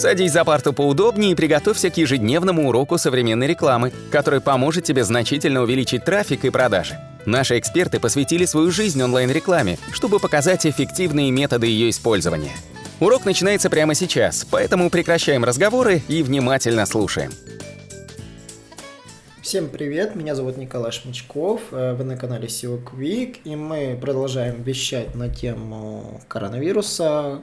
Садись за парту поудобнее и приготовься к ежедневному уроку современной рекламы, который поможет тебе значительно увеличить трафик и продажи. Наши эксперты посвятили свою жизнь онлайн-рекламе, чтобы показать эффективные методы ее использования. Урок начинается прямо сейчас, поэтому прекращаем разговоры и внимательно слушаем. Всем привет, меня зовут Николай Шмичков, э, вы на канале SEO Quick, и мы продолжаем вещать на тему коронавируса,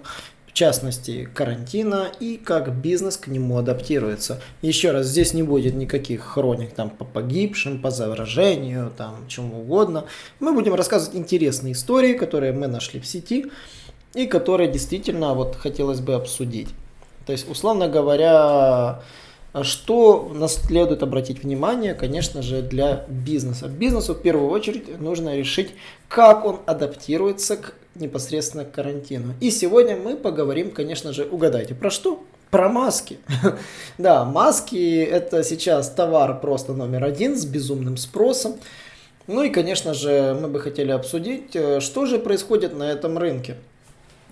частности карантина и как бизнес к нему адаптируется. Еще раз, здесь не будет никаких хроник там по погибшим, по заражению, там чему угодно. Мы будем рассказывать интересные истории, которые мы нашли в сети и которые действительно вот хотелось бы обсудить. То есть, условно говоря, что нас следует обратить внимание, конечно же, для бизнеса? Бизнесу в первую очередь нужно решить, как он адаптируется к непосредственно к карантину. И сегодня мы поговорим, конечно же, угадайте, про что? Про маски. да, маски это сейчас товар просто номер один с безумным спросом. Ну и, конечно же, мы бы хотели обсудить, э, что же происходит на этом рынке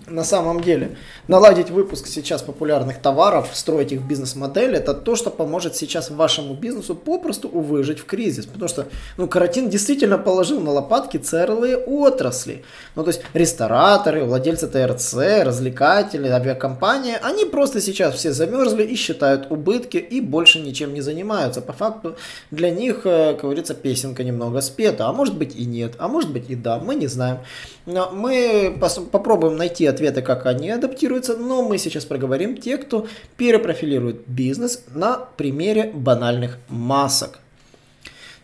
на самом деле. Наладить выпуск сейчас популярных товаров, строить их бизнес-модель, это то, что поможет сейчас вашему бизнесу попросту выжить в кризис. Потому что ну, карантин действительно положил на лопатки целые отрасли. Ну, то есть рестораторы, владельцы ТРЦ, развлекатели, авиакомпании, они просто сейчас все замерзли и считают убытки и больше ничем не занимаются. По факту для них, э, как говорится, песенка немного спета. А может быть и нет, а может быть и да, мы не знаем. Но мы попробуем найти ответы, как они адаптируются, но мы сейчас проговорим те, кто перепрофилирует бизнес на примере банальных масок.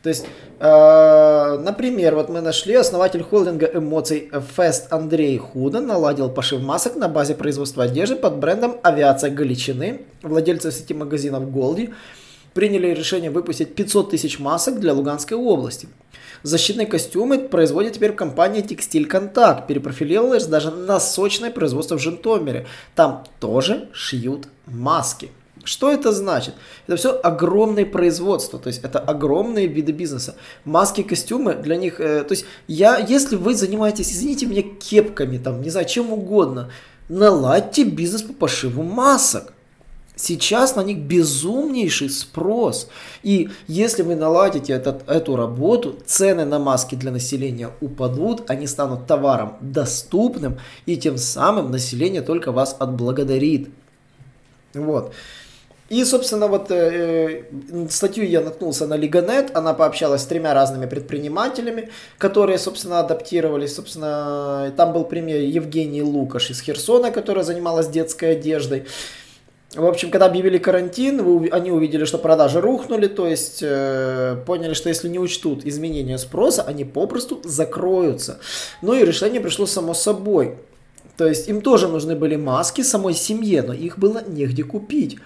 То есть, э, например, вот мы нашли основатель холдинга эмоций Fest Андрей Худан наладил пошив масок на базе производства одежды под брендом «Авиация Галичины». Владельцы сети магазинов Голди приняли решение выпустить 500 тысяч масок для Луганской области. Защитные костюмы производит теперь компания Текстиль Контакт, перепрофилировалась даже на сочное производство в Жентомере. Там тоже шьют маски. Что это значит? Это все огромное производство, то есть это огромные виды бизнеса. Маски, костюмы для них, э, то есть я, если вы занимаетесь, извините меня, кепками, там, не знаю, чем угодно, наладьте бизнес по пошиву масок. Сейчас на них безумнейший спрос. И если вы наладите этот, эту работу, цены на маски для населения упадут, они станут товаром доступным, и тем самым население только вас отблагодарит. Вот. И, собственно, вот э, э статью я наткнулся на Лиганет, она пообщалась с тремя разными предпринимателями, которые, собственно, адаптировались. Собственно, там был пример Евгений Лукаш из Херсона, которая занималась детской одеждой. В общем, когда объявили карантин, вы, они увидели, что продажи рухнули, то есть э, поняли, что если не учтут изменения спроса, они попросту закроются. Ну и решение пришло само собой. То есть им тоже нужны были маски самой семье, но их было негде купить.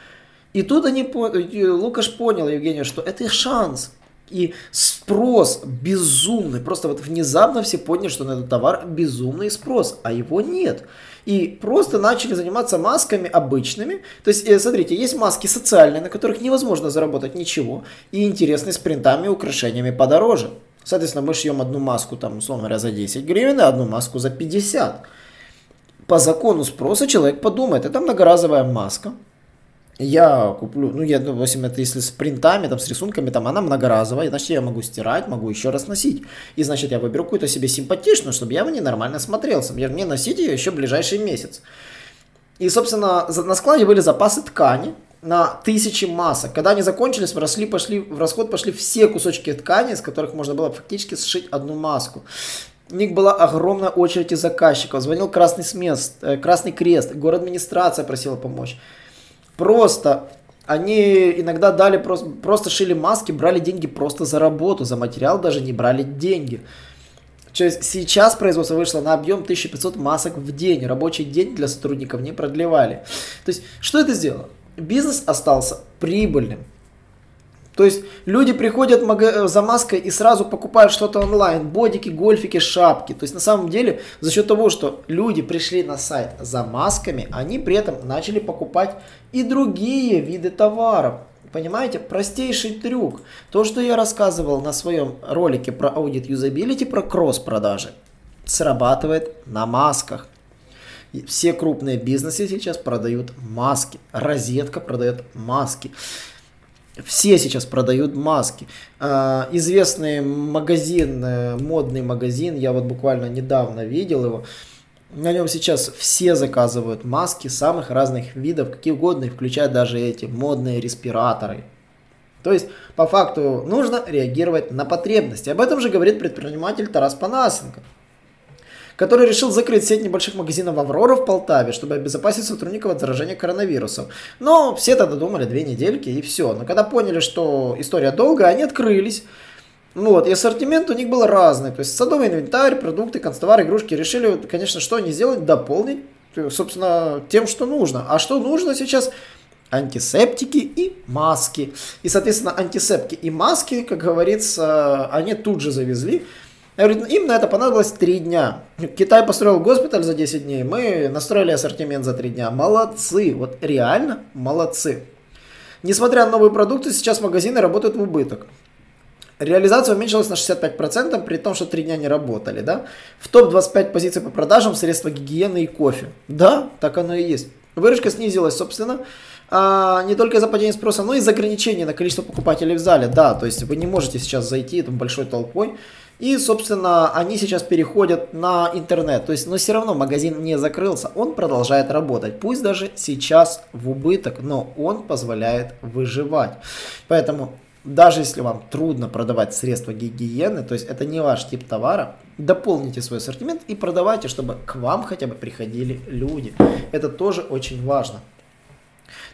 И тут они, Лукаш понял, Евгений, что это шанс. И спрос безумный. Просто вот внезапно все поняли, что на этот товар безумный спрос, а его нет. И просто начали заниматься масками обычными. То есть, э, смотрите, есть маски социальные, на которых невозможно заработать ничего. И интересные с принтами и украшениями подороже. Соответственно, мы шьем одну маску, там, условно говоря, за 10 гривен, а одну маску за 50. По закону спроса человек подумает, это многоразовая маска, я куплю, ну, я, допустим, это если с принтами, там, с рисунками, там, она многоразовая, значит, я могу стирать, могу еще раз носить. И, значит, я выберу какую-то себе симпатичную, чтобы я в ней нормально смотрелся. Мне носить ее еще ближайший месяц. И, собственно, на складе были запасы ткани на тысячи масок. Когда они закончились, росли, пошли, в расход пошли все кусочки ткани, из которых можно было фактически сшить одну маску. У них была огромная очередь из заказчиков. Звонил Красный, смест, э, Красный Крест, город администрация просила помочь. Просто они иногда дали просто, просто шили маски, брали деньги просто за работу, за материал даже не брали деньги. То есть сейчас производство вышло на объем 1500 масок в день. Рабочий день для сотрудников не продлевали. То есть что это сделало? Бизнес остался прибыльным. То есть люди приходят э, за маской и сразу покупают что-то онлайн. Бодики, гольфики, шапки. То есть на самом деле за счет того, что люди пришли на сайт за масками, они при этом начали покупать и другие виды товаров. Понимаете, простейший трюк. То, что я рассказывал на своем ролике про аудит юзабилити, про кросс-продажи, срабатывает на масках. Все крупные бизнесы сейчас продают маски. Розетка продает маски. Все сейчас продают маски. А, известный магазин, э, модный магазин, я вот буквально недавно видел его, на нем сейчас все заказывают маски самых разных видов, какие угодно, включая даже эти модные респираторы. То есть, по факту, нужно реагировать на потребности. Об этом же говорит предприниматель Тарас Панасенко который решил закрыть сеть небольших магазинов «Аврора» в Полтаве, чтобы обезопасить сотрудников от заражения коронавирусом. Но все тогда думали две недельки и все. Но когда поняли, что история долгая, они открылись. Ну вот, и ассортимент у них был разный. То есть садовый инвентарь, продукты, констовары, игрушки. Решили, конечно, что они сделать? Дополнить, собственно, тем, что нужно. А что нужно сейчас? антисептики и маски. И, соответственно, антисептики и маски, как говорится, они тут же завезли. Я говорю, им на это понадобилось 3 дня. Китай построил госпиталь за 10 дней, мы настроили ассортимент за 3 дня. Молодцы, вот реально молодцы. Несмотря на новые продукты, сейчас магазины работают в убыток. Реализация уменьшилась на 65%, при том, что 3 дня не работали. Да? В топ-25 позиций по продажам средства гигиены и кофе. Да, так оно и есть. Выручка снизилась, собственно, а, не только из-за падения спроса, но и из-за ограничения на количество покупателей в зале. Да, то есть вы не можете сейчас зайти там большой толпой и, собственно, они сейчас переходят на интернет. То есть, но все равно магазин не закрылся, он продолжает работать. Пусть даже сейчас в убыток, но он позволяет выживать. Поэтому даже если вам трудно продавать средства гигиены, то есть это не ваш тип товара, дополните свой ассортимент и продавайте, чтобы к вам хотя бы приходили люди. Это тоже очень важно.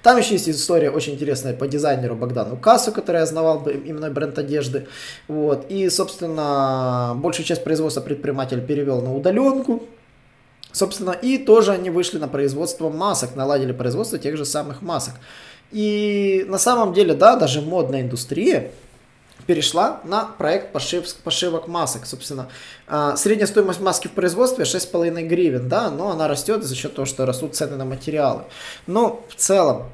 Там еще есть история очень интересная по дизайнеру Богдану Кассу, который основал именно бренд одежды. Вот. И, собственно, большую часть производства предприниматель перевел на удаленку. Собственно, и тоже они вышли на производство масок, наладили производство тех же самых масок. И на самом деле, да, даже модная индустрия, перешла на проект пошив, пошивок масок. Собственно, а, средняя стоимость маски в производстве 6,5 гривен, да, но она растет за счет того, что растут цены на материалы. Но в целом,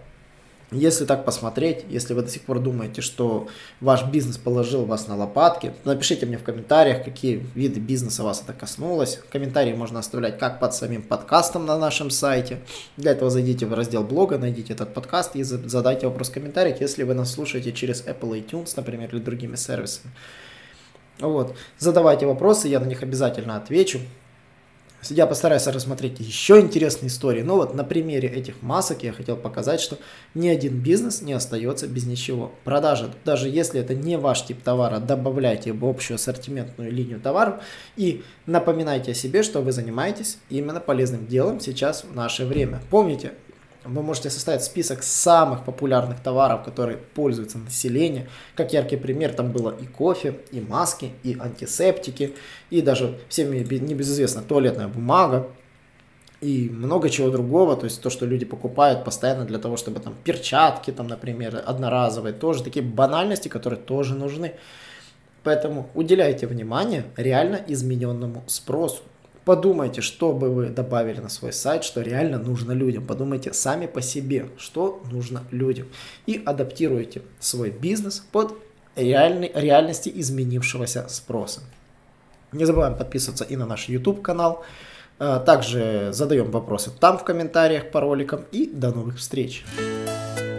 если так посмотреть, если вы до сих пор думаете, что ваш бизнес положил вас на лопатки, напишите мне в комментариях, какие виды бизнеса вас это коснулось. Комментарии можно оставлять как под самим подкастом на нашем сайте. Для этого зайдите в раздел блога, найдите этот подкаст и задайте вопрос в комментариях, если вы нас слушаете через Apple iTunes, например, или другими сервисами. Вот. Задавайте вопросы, я на них обязательно отвечу. Я постараюсь рассмотреть еще интересные истории. Но вот на примере этих масок я хотел показать, что ни один бизнес не остается без ничего. Продажа, даже если это не ваш тип товара, добавляйте в общую ассортиментную линию товаров и напоминайте о себе, что вы занимаетесь именно полезным делом сейчас в наше время. Помните, вы можете составить список самых популярных товаров, которые пользуются население. Как яркий пример, там было и кофе, и маски, и антисептики, и даже всем небезызвестно туалетная бумага, и много чего другого, то есть то, что люди покупают постоянно для того, чтобы там перчатки, там, например, одноразовые, тоже такие банальности, которые тоже нужны. Поэтому уделяйте внимание реально измененному спросу. Подумайте, что бы вы добавили на свой сайт, что реально нужно людям. Подумайте сами по себе, что нужно людям. И адаптируйте свой бизнес под реальной, реальности изменившегося спроса. Не забываем подписываться и на наш YouTube канал. А, также задаем вопросы там в комментариях по роликам. И до новых встреч!